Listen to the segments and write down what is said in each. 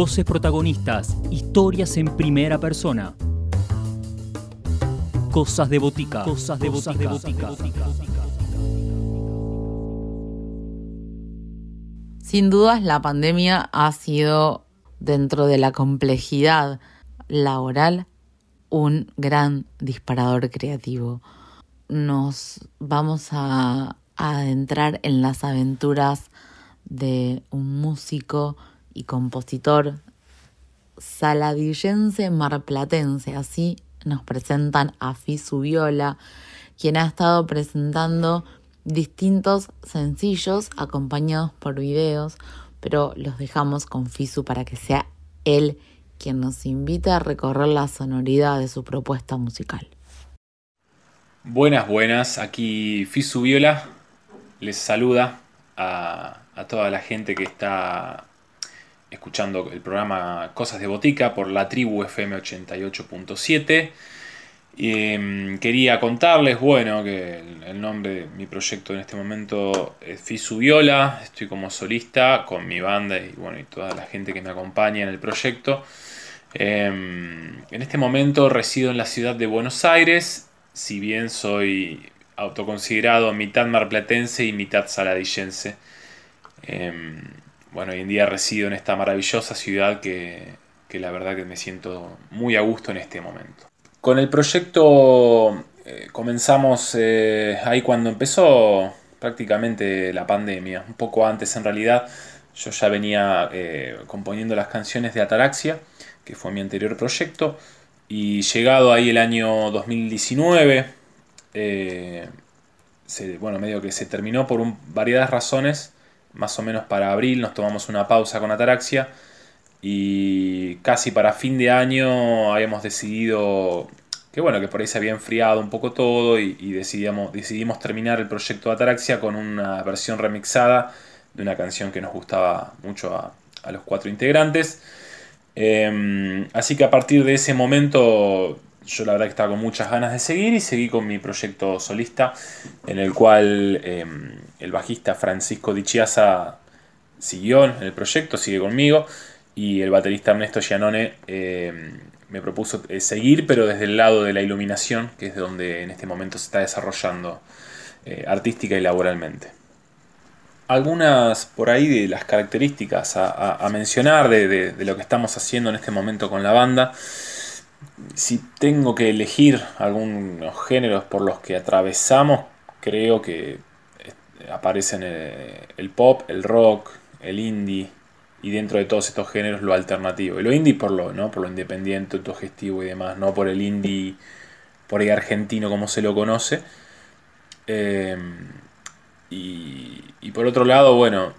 Voces protagonistas, historias en primera persona. Cosas de botica. Cosas de botica. Sin dudas, la pandemia ha sido, dentro de la complejidad laboral, un gran disparador creativo. Nos vamos a adentrar en las aventuras de un músico y compositor saladillense marplatense. Así nos presentan a Fisu Viola, quien ha estado presentando distintos sencillos acompañados por videos, pero los dejamos con Fisu para que sea él quien nos invita a recorrer la sonoridad de su propuesta musical. Buenas, buenas, aquí Fisu Viola les saluda a, toda la gente que está escuchando el programa Cosas de Botica por la tribu FM 88.7. Em, quería contarles, bueno, que el, nombre de mi proyecto en este momento es Fisu Viola, estoy como solista con mi banda y, bueno, y toda la gente que me acompaña en el proyecto. Em, en este momento resido en la ciudad de Buenos Aires, si bien soy autoconsiderado mitad marplatense y mitad saladillense. Em, bueno, hoy en día resido en esta maravillosa ciudad que, la verdad que me siento muy a gusto en este momento. Con el proyecto eh, comenzamos eh, ahí cuando empezó prácticamente la pandemia, un poco antes en realidad. Yo ya venía eh, componiendo las canciones de Ataraxia, que fue mi anterior proyecto, y llegado ahí el año 2019, bueno, medio que se terminó por un, razones, más o menos para abril nos tomamos una pausa con Ataraxia y casi para fin de año habíamos decidido que bueno, que por ahí se había enfriado un poco todo y, decidimos, terminar el proyecto de Ataraxia con una versión remixada de una canción que nos gustaba mucho a, los cuatro integrantes. Em, así que a partir de ese momento yo la verdad que estaba con muchas ganas de seguir y seguí con mi proyecto solista, en el cual em, el bajista Francisco Dichiasa siguió en el proyecto, sigue conmigo, y el baterista Ernesto Gianone em, me propuso eh, seguir, pero desde el lado de la iluminación, que es donde en este momento se está desarrollando eh, artística y laboralmente. Algunas por ahí de las características a, mencionar de lo que estamos haciendo en este momento con la banda si tengo que elegir algunos géneros por los que atravesamos, creo que eh, aparecen eh, el pop, el rock, el indie y dentro de todos estos géneros lo alternativo. Y lo indie por lo, ¿no? por lo independiente, autogestivo y demás, no por el indie por ahí argentino como se lo conoce. Em, y, y, por otro lado, bueno,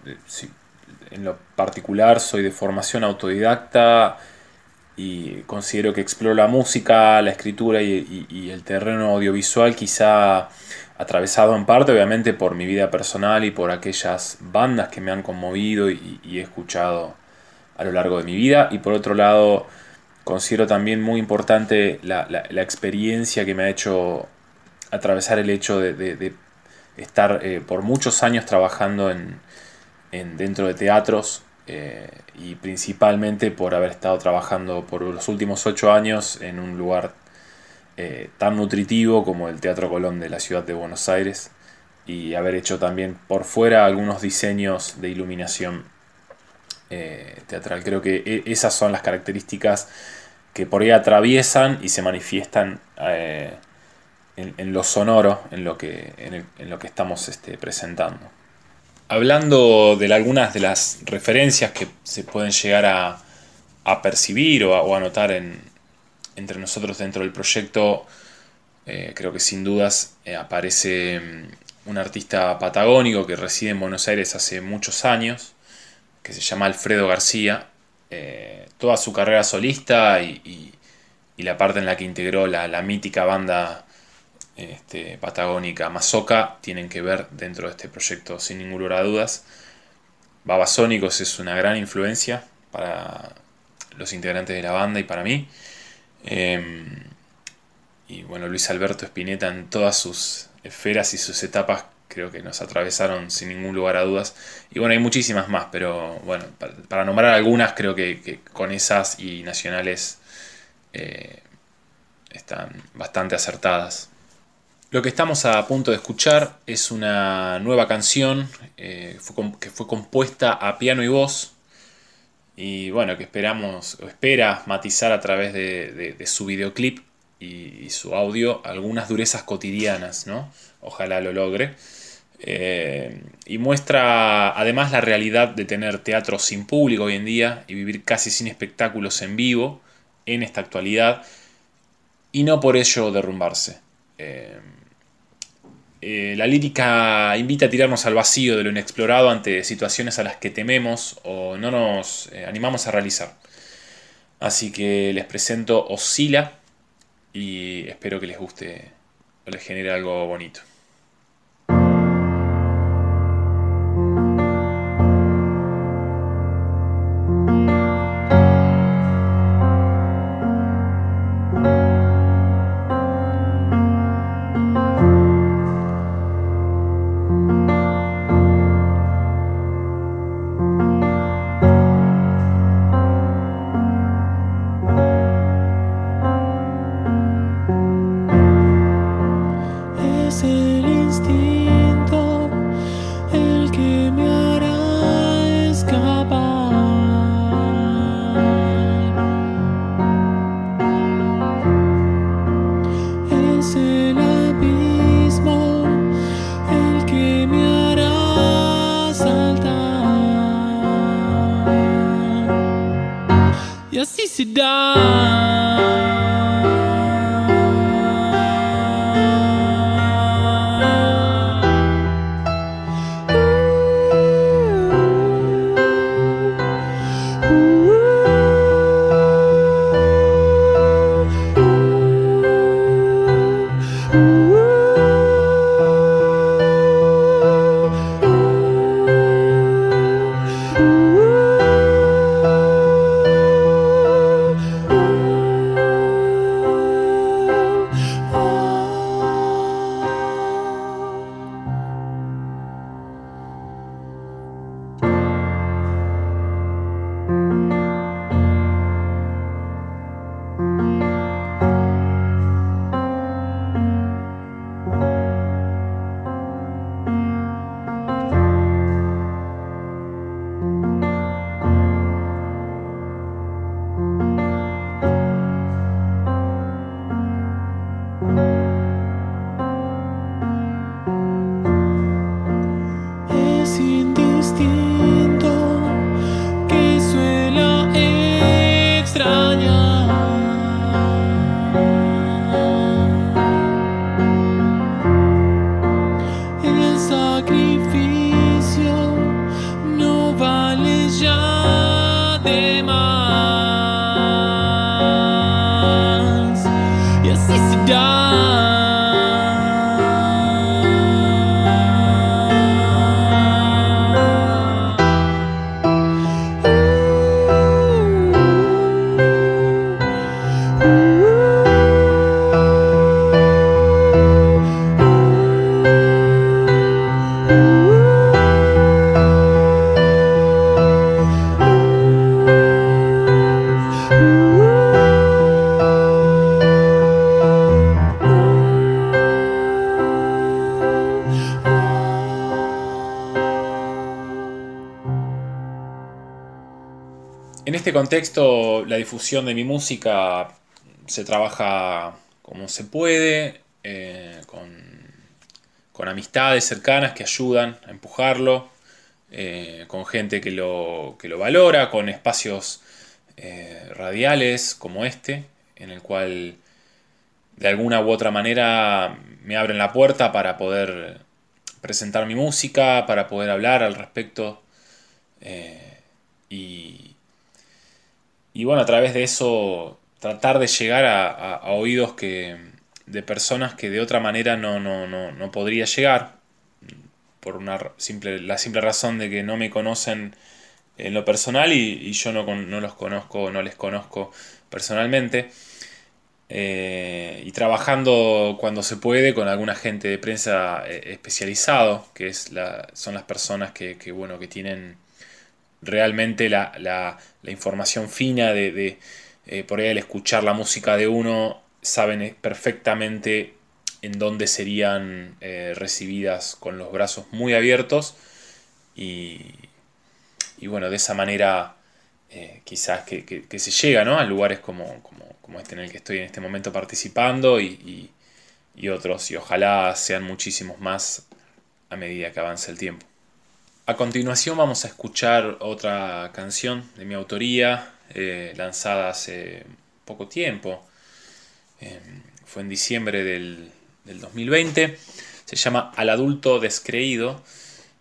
en lo particular soy de formación autodidacta y considero que exploro la música, la escritura y, el terreno audiovisual quizá atravesado en parte obviamente por mi vida personal y por aquellas bandas que me han conmovido y, he escuchado a lo largo de mi vida. Y por otro lado considero también muy importante la, experiencia que me ha hecho atravesar el hecho de, estar eh, por muchos años trabajando en, en, dentro de teatros eh, y principalmente por haber estado trabajando por los últimos ocho años en un lugar eh, tan nutritivo como el Teatro Colón de la ciudad de Buenos Aires y haber hecho también por fuera algunos diseños de iluminación eh, teatral. Creo que e, esas son las características que por ahí atraviesan y se manifiestan en, lo sonoro, en lo que, en, lo que estamos este, presentando hablando de algunas de las referencias que se pueden llegar a, percibir o a, notar entre nosotros dentro del proyecto, eh, creo que sin dudas eh, aparece mm, un artista patagónico que reside en Buenos Aires hace muchos años, que se llama Alfredo García. Eh, toda su carrera solista y, la parte en la que integró la mítica banda este, patagónica Mazoca tienen que ver dentro de este proyecto sin ninguna lugar a dudas. Babasónicos es una gran influencia para los integrantes de la banda y para mí. Em, y bueno, Luis Alberto Spinetta en todas sus esferas y sus etapas creo que nos atravesaron sin ningún lugar a dudas. Y bueno, hay muchísimas más, pero bueno, para, nombrar algunas, creo que, con esas y nacionales eh, están bastante acertadas. Lo que estamos a punto de escuchar es una nueva canción eh, que fue compuesta a piano y voz y bueno, que esperamos o espera matizar a través de, su videoclip y, su audio algunas durezas cotidianas, ¿no? Ojalá lo logre. Eh, y muestra además la realidad de tener teatro sin público hoy en día y vivir casi sin espectáculos en vivo en esta actualidad y no por ello derrumbarse. Eh, eh, la lírica invita a tirarnos al vacío de lo inexplorado ante situaciones a las que tememos o no nos eh, animamos a realizar. Así que les presento Oscila y espero que les guste o les genere algo bonito. Contexto, la difusión de mi música se trabaja como se puede, eh, con, amistades cercanas que ayudan a empujarlo, eh, con gente que lo, lo, valora, con espacios eh, radiales como este, en el cual de alguna u otra manera me abren la puerta para poder presentar mi música, para poder hablar al respecto. y, y bueno, a través de eso tratar de llegar a, oídos que, de personas que de otra manera no, no, no, podría llegar, por una simple, la simple razón de que no me conocen en lo personal y, yo no, no, los conozco, no les conozco personalmente. eh, y trabajando cuando se puede con algún agente de prensa eh, especializado, que es la, son las personas que, bueno, que tienen realmente la, información fina de, eh, por ahí al escuchar la música de uno, saben perfectamente en dónde serían recibidas con los brazos muy abiertos y, y bueno, de esa manera quizás que, se llega ¿no? a lugares como, como como este en el que estoy en este momento participando y, otros, y ojalá sean muchísimos más a medida que avance el tiempo. A continuación vamos a escuchar otra canción de mi autoría, eh, lanzada hace poco tiempo, em, fue en diciembre del, del 2020, se llama Al adulto descreído.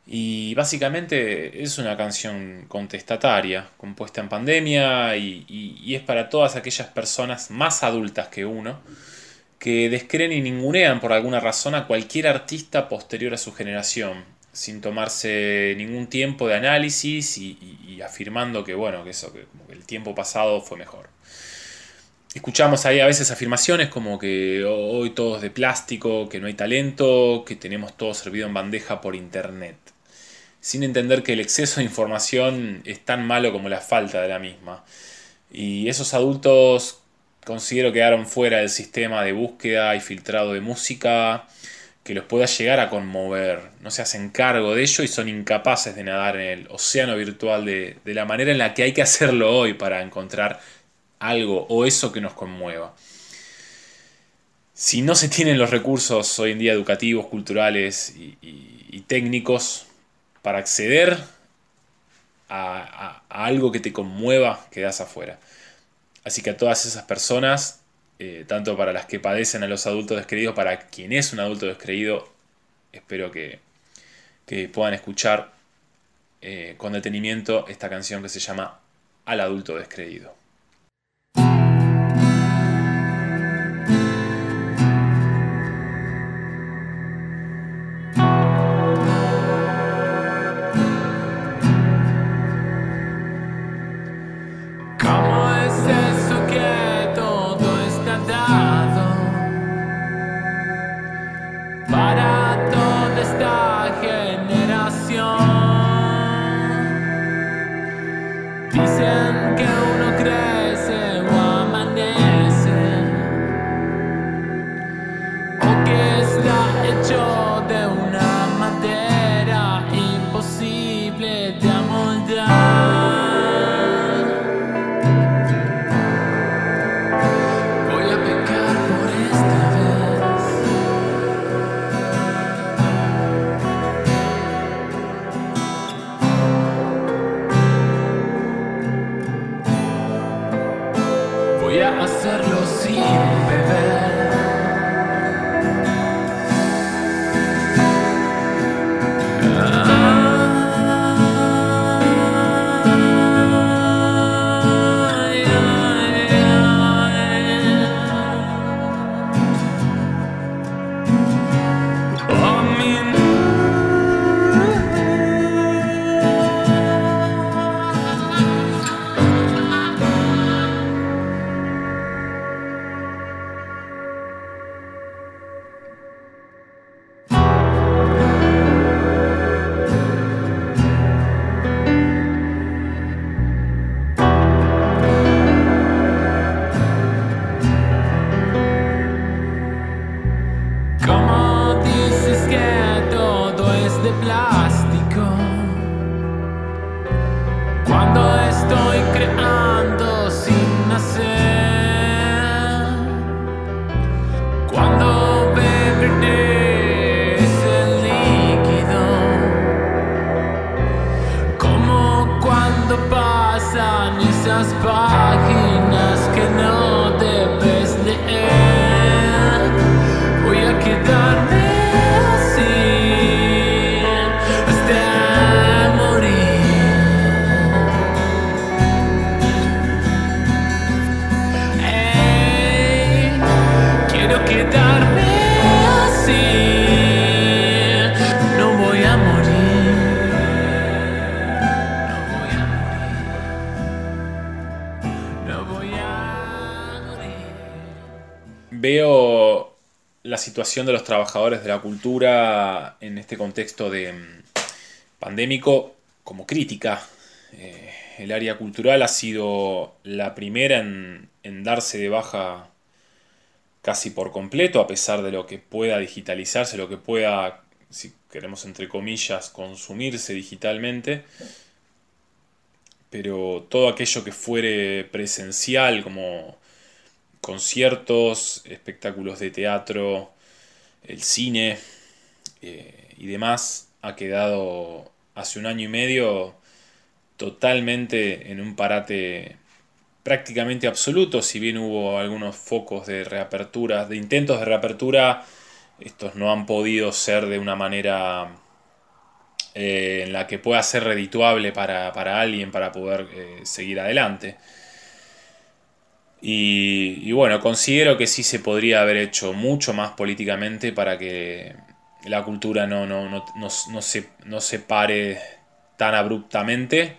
Y básicamente es una canción contestataria, compuesta en pandemia y, es para todas aquellas personas más adultas que uno que descreen y ningunean por alguna razón a cualquier artista posterior a su generación, sin tomarse ningún tiempo de análisis y, afirmando que bueno, que eso, que el tiempo pasado fue mejor. Escuchamos ahí a veces afirmaciones como que hoy todo es de plástico, que no hay talento, que tenemos todo servido en bandeja por internet sin entender que el exceso de información es tan malo como la falta de la misma. Y esos adultos considero quedaron fuera del sistema de búsqueda y filtrado de música que los pueda llegar a conmover. No se hacen cargo de ello y son incapaces de nadar en el océano virtual de, de la manera en la que hay que hacerlo hoy para encontrar algo o eso que nos conmueva. Si no se tienen los recursos hoy en día educativos, culturales y técnicos, para acceder a, algo que te conmueva, quedas afuera. Así que a todas esas personas, eh, tanto para las que padecen a los adultos descreídos, para quien es un adulto descreído, espero que, puedan escuchar eh, con detenimiento esta canción que se llama Al adulto descreído. De los trabajadores de la cultura en este contexto de mm, pandémico como crítica. Eh, el área cultural ha sido la primera en, en darse de baja casi por completo, a pesar de lo que pueda digitalizarse, lo que pueda, si queremos entre comillas, consumirse digitalmente. Pero todo aquello que fuere presencial, como conciertos, espectáculos de teatro, el cine eh, y demás, ha quedado hace un año y medio totalmente en un parate prácticamente absoluto, si bien hubo algunos focos de reapertura, de intentos de reapertura, estos no han podido ser de una manera eh, en la que pueda ser redituable para, alguien para poder eh, seguir adelante. Y, bueno, considero que sí se podría haber hecho mucho más políticamente para que la cultura no, no, no, no se, se pare tan abruptamente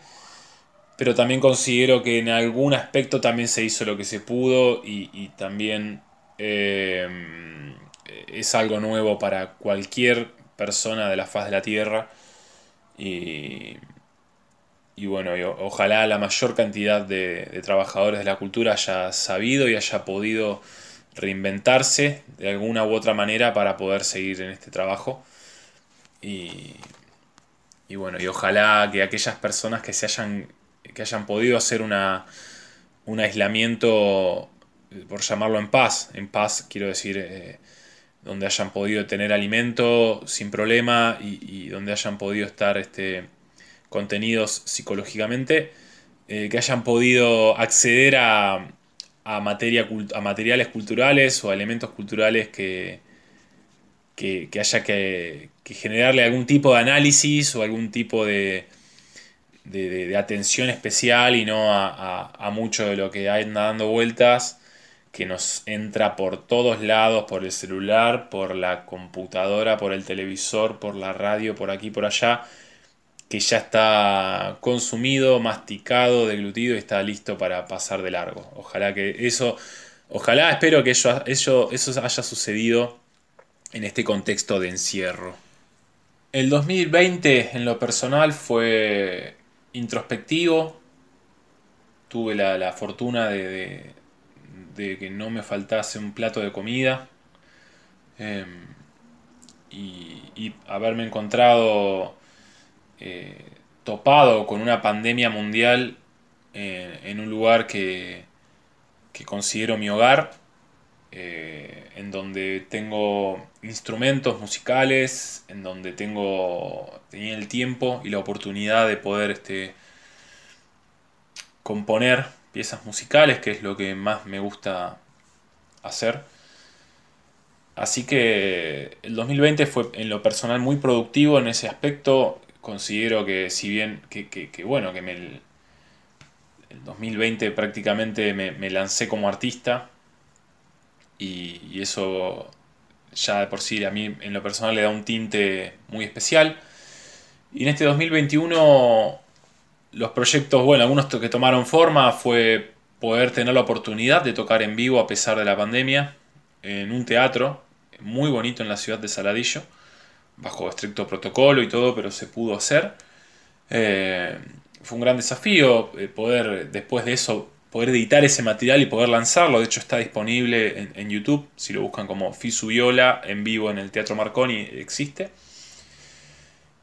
pero también considero que en algún aspecto también se hizo lo que se pudo y, también em, es algo nuevo para cualquier persona de la faz de la Tierra. Y, bueno, ojalá la mayor cantidad de, trabajadores de la cultura haya sabido y haya podido reinventarse de alguna u otra manera para poder seguir en este trabajo. Y, y bueno, y ojalá que aquellas personas que se hayan que hayan podido hacer una, un aislamiento, por llamarlo en paz, en paz quiero decir, eh, donde hayan podido tener alimento sin problema y, donde hayan podido estar este, contenidos psicológicamente, eh, que hayan podido acceder a, a, materia, a materiales culturales o a elementos culturales que, que, haya que, generarle algún tipo de análisis o algún tipo de, de, atención especial y no a, mucho de lo que anda dando vueltas, que nos entra por todos lados, por el celular, por la computadora, por el televisor, por la radio, por aquí, por allá, que ya está consumido, masticado, deglutido y está listo para pasar de largo. Ojalá que eso, ojalá espero que eso, haya sucedido en este contexto de encierro. El 2020 en lo personal fue introspectivo. Tuve la, fortuna de, que no me faltase un plato de comida. Em, y, haberme encontrado eh, topado con una pandemia mundial eh, en un lugar que, que considero mi hogar, eh, en donde tengo instrumentos musicales, en donde tengo tenía el tiempo y la oportunidad de poder este, componer piezas musicales, que es lo que más me gusta hacer. Así que el 2020 fue en lo personal muy productivo en ese aspecto. Considero que si bien, que, bueno, que me, el, 2020 prácticamente me, lancé como artista y eso ya de por sí a mí en lo personal le da un tinte muy especial. Y en este 2021 los proyectos, bueno, algunos que tomaron forma fue poder tener la oportunidad de tocar en vivo a pesar de la pandemia en un teatro muy bonito en la ciudad de Saladillo, bajo estricto protocolo y todo, pero se pudo hacer. Eh, fue un gran desafío eh, poder después de eso poder editar ese material y poder lanzarlo. De hecho está disponible en, YouTube, si lo buscan como Fisu Viola en vivo en el Teatro Marconi existe.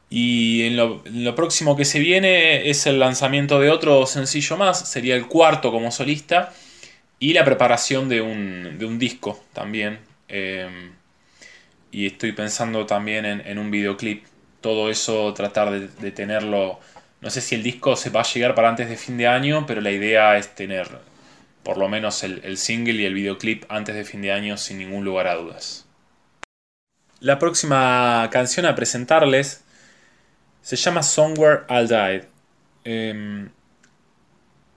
Y en lo, próximo que se viene es el lanzamiento de otro sencillo más, sería el cuarto como solista, y la preparación de un, disco también. Em, y estoy pensando también en, un videoclip. Todo eso tratar de tenerlo no sé si el disco se va a llegar para antes de fin de año, pero la idea es tener por lo menos el, single y el videoclip antes de fin de año sin ningún lugar a dudas. La próxima canción a presentarles se llama Somewhere I'll Die. Em,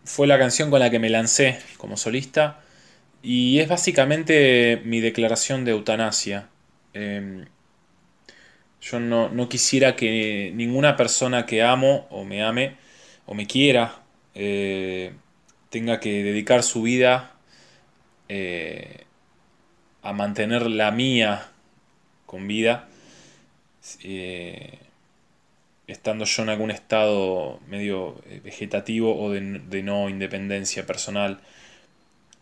fue la canción con la que me lancé como solista y es básicamente mi declaración de eutanasia. Em, yo no, quisiera que ninguna persona que amo o me ame o me quiera eh, tenga que dedicar su vida eh, a mantener la mía con vida, eh, estando yo en algún estado medio vegetativo o de, no independencia personal.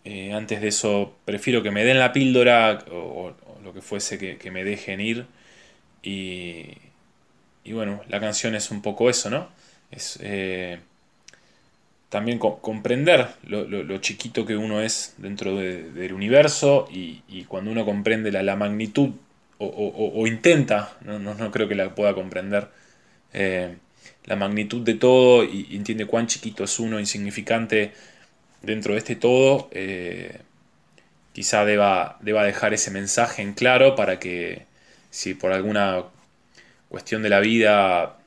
Eh, antes de eso, prefiero que me den la píldora o, lo que fuese que, me dejen ir. Y, y, bueno, la canción es un poco eso, ¿no? Es también comprender lo, chiquito que uno es dentro del universo y, cuando uno comprende la, magnitud o, intenta, no, creo que la pueda comprender, eh, la magnitud de todo y, entiende cuán chiquito es uno, insignificante dentro de este todo, eh, quizá deba, deba dejar ese mensaje en claro para que si por alguna cuestión de la vida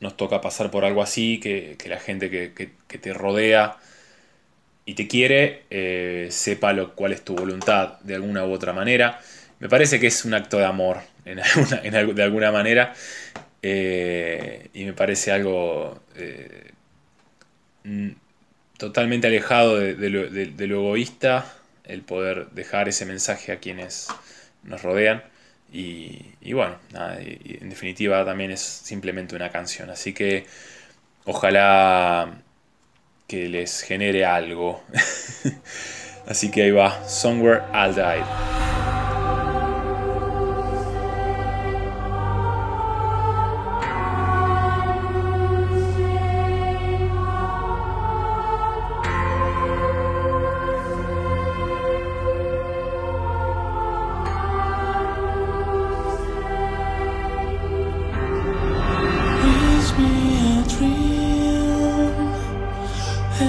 nos toca pasar por algo así, que, la gente que, te rodea y te quiere eh, sepa lo, cuál es tu voluntad de alguna u otra manera. Me parece que es un acto de amor de alguna manera eh, y me parece algo eh, totalmente alejado de, lo, egoísta el poder dejar ese mensaje a quienes nos rodean. Y, bueno, en definitiva también es simplemente una canción. Así que ojalá que les genere algo. Así que ahí va, Somewhere I'll Die.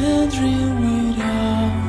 and rewrite out.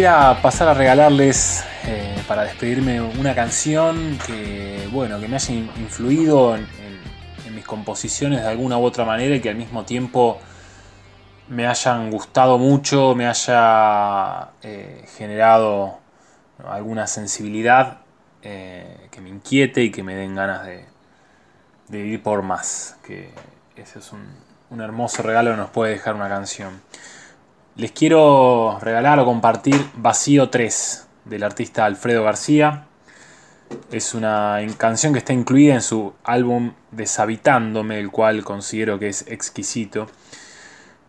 Quisiera pasar a regalarles eh, para despedirme una canción que, bueno, que me haya influido en, mis composiciones de alguna u otra manera y que al mismo tiempo me hayan gustado mucho, me haya eh, generado alguna sensibilidad eh, que me inquiete y que me den ganas de, de ir por más. Que ese es un, un hermoso regalo que nos puede dejar una canción. Les quiero regalar o compartir Vacío 3. del artista Alfredo García. Es una canción que está incluida en su álbum Deshabitándome, el cual considero que es exquisito.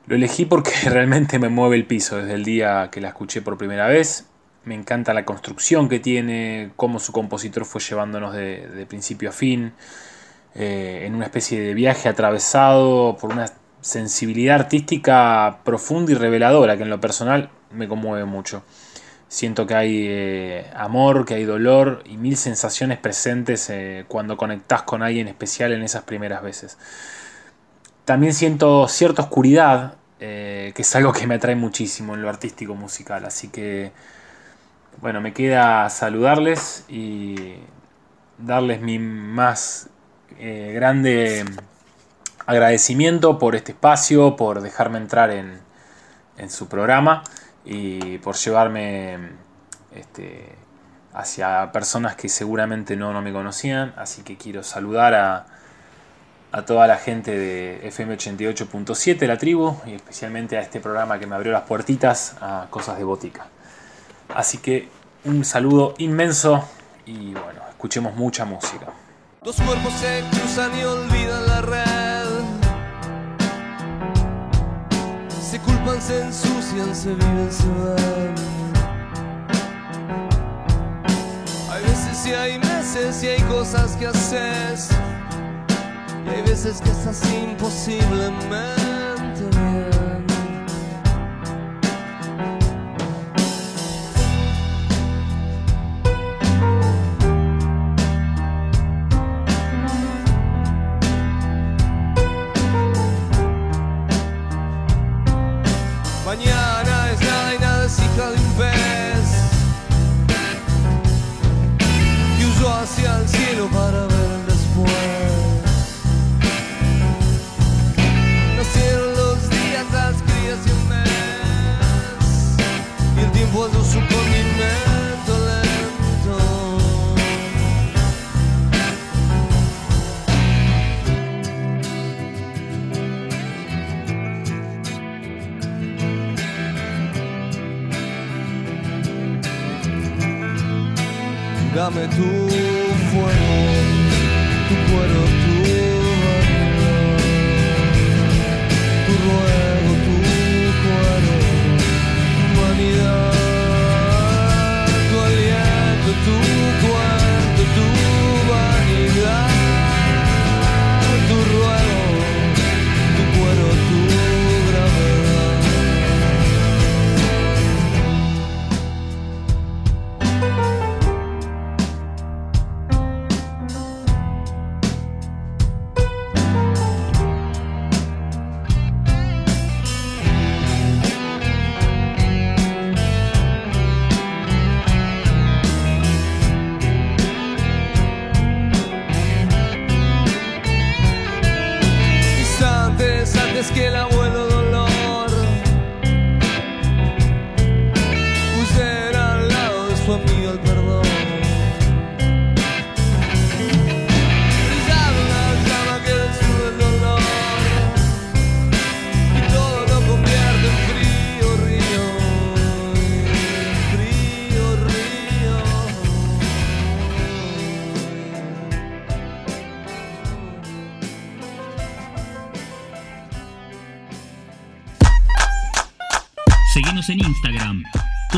Lo elegí porque realmente me mueve el piso desde el día que la escuché por primera vez. Me encanta la construcción que tiene, cómo su compositor fue llevándonos de, principio a fin, eh, en una especie de viaje atravesado por una sensibilidad artística profunda y reveladora que en lo personal me conmueve mucho. Siento que hay eh, amor, que hay dolor y mil sensaciones presentes eh, cuando conectás con alguien especial en esas primeras veces. También siento cierta oscuridad, que es algo que me atrae muchísimo en lo artístico musical. Así que bueno, me queda saludarles y darles mi más eh, grande agradecimiento por este espacio, por dejarme entrar en, su programa y por llevarme este, hacia personas que seguramente no, no me conocían. Así que quiero saludar a, a toda la gente de FM 88.7, la tribu, y especialmente a este programa que me abrió las puertitas a Cosas de Botica. Así que un saludo inmenso y bueno, escuchemos mucha música. Dos cuerpos se cruzan y olvidan la red. Se culpan, se ensucian, se viven, se van. Hay veces y hay meses y hay cosas que haces. Y hay veces que estás imposiblemente dame tu fuego, tu cuero, tu